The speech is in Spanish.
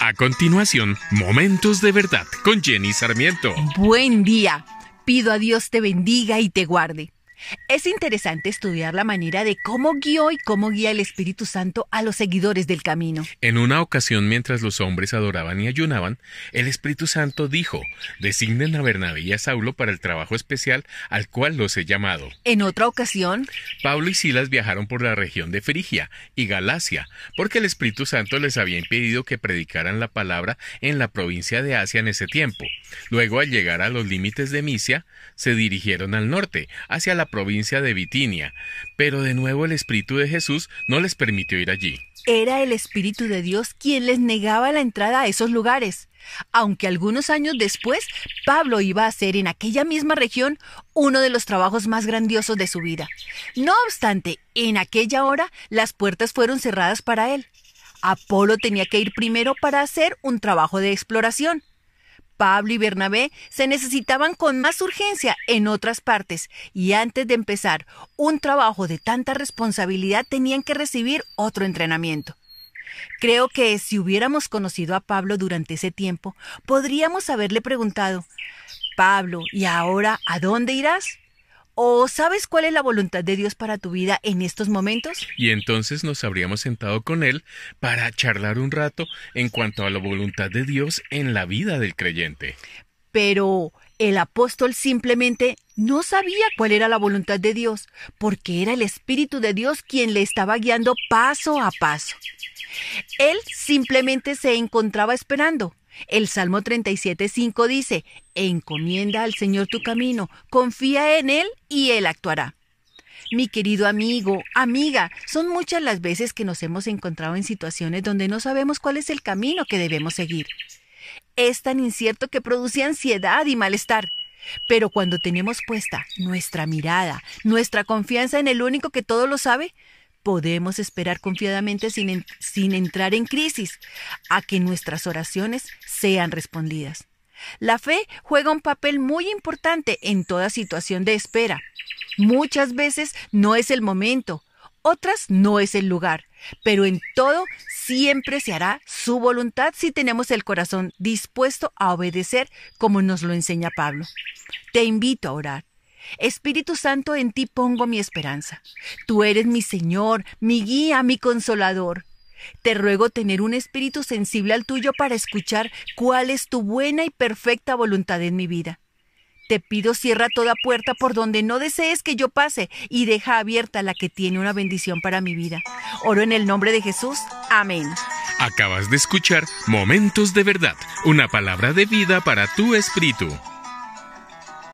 A continuación, Momentos de Verdad con Jenny Sarmiento. Buen día. Pido a Dios te bendiga y te guarde. Es interesante estudiar la manera de cómo guió y cómo guía el Espíritu Santo a los seguidores del camino. En una ocasión, mientras los hombres adoraban y ayunaban, el Espíritu Santo dijo, designen a Bernabé y a Saulo para el trabajo especial al cual los he llamado. En otra ocasión, Pablo y Silas viajaron por la región de Frigia y Galacia, porque el Espíritu Santo les había impedido que predicaran la palabra en la provincia de Asia en ese tiempo. Luego, al llegar a los límites de Misia, se dirigieron al norte, hacia la provincia de Bitinia, pero de nuevo el Espíritu de Jesús no les permitió ir allí. Era el Espíritu de Dios quien les negaba la entrada a esos lugares, aunque algunos años después Pablo iba a hacer en aquella misma región uno de los trabajos más grandiosos de su vida. No obstante, en aquella hora las puertas fueron cerradas para él. Apolo tenía que ir primero para hacer un trabajo de exploración. Pablo y Bernabé se necesitaban con más urgencia en otras partes y antes de empezar un trabajo de tanta responsabilidad tenían que recibir otro entrenamiento. Creo que si hubiéramos conocido a Pablo durante ese tiempo, podríamos haberle preguntado, Pablo, ¿y ahora a dónde irás? ¿O sabes cuál es la voluntad de Dios para tu vida en estos momentos? Y entonces nos habríamos sentado con él para charlar un rato en cuanto a la voluntad de Dios en la vida del creyente. Pero el apóstol simplemente no sabía cuál era la voluntad de Dios, porque era el Espíritu de Dios quien le estaba guiando paso a paso. Él simplemente se encontraba esperando, el Salmo 37.5 dice, encomienda al Señor tu camino, confía en Él y Él actuará. Mi querido amigo, amiga, son muchas las veces que nos hemos encontrado en situaciones donde no sabemos cuál es el camino que debemos seguir. Es tan incierto que produce ansiedad y malestar. Pero cuando tenemos puesta nuestra mirada, nuestra confianza en el único que todo lo sabe, podemos esperar confiadamente sin, sin entrar en crisis a que nuestras oraciones sean respondidas. La fe juega un papel muy importante en toda situación de espera. Muchas veces no es el momento, otras no es el lugar, pero en todo siempre se hará su voluntad si tenemos el corazón dispuesto a obedecer como nos lo enseña Pablo. Te invito a orar. Espíritu Santo, en ti pongo mi esperanza. Tú eres mi Señor, mi guía, mi consolador. Te ruego tener un espíritu sensible al tuyo para escuchar cuál es tu buena y perfecta voluntad en mi vida. Te pido cierra toda puerta por donde no desees que yo pase y deja abierta la que tiene una bendición para mi vida. Oro en el nombre de Jesús. Amén. Acabas de escuchar Momentos de Verdad, una palabra de vida para tu espíritu.